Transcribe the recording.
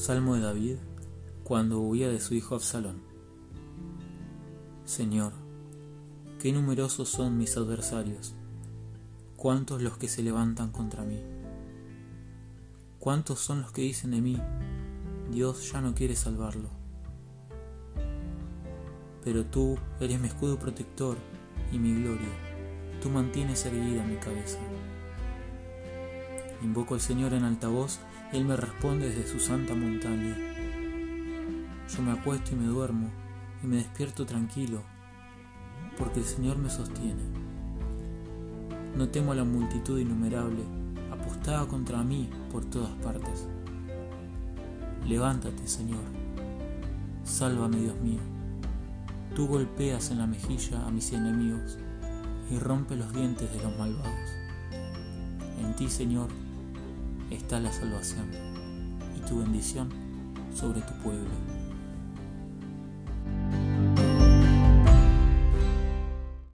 Salmo de David cuando huía de su hijo Absalón. Señor, qué numerosos son mis adversarios, cuántos los que se levantan contra mí. Cuántos son los que dicen de mí, Dios ya no quiere salvarlo. Pero tú eres mi escudo protector y mi gloria, tú mantienes erguida mi cabeza. Invoco al Señor en alta voz y Él me responde desde su santa montaña. Yo me acuesto y me duermo y me despierto tranquilo, porque el Señor me sostiene. No temo a la multitud innumerable, apostada contra mí por todas partes. Levántate, Señor. Sálvame, Dios mío. Tú golpeas en la mejilla a mis enemigos y rompe los dientes de los malvados. En ti, Señor, está la salvación y tu bendición sobre tu pueblo.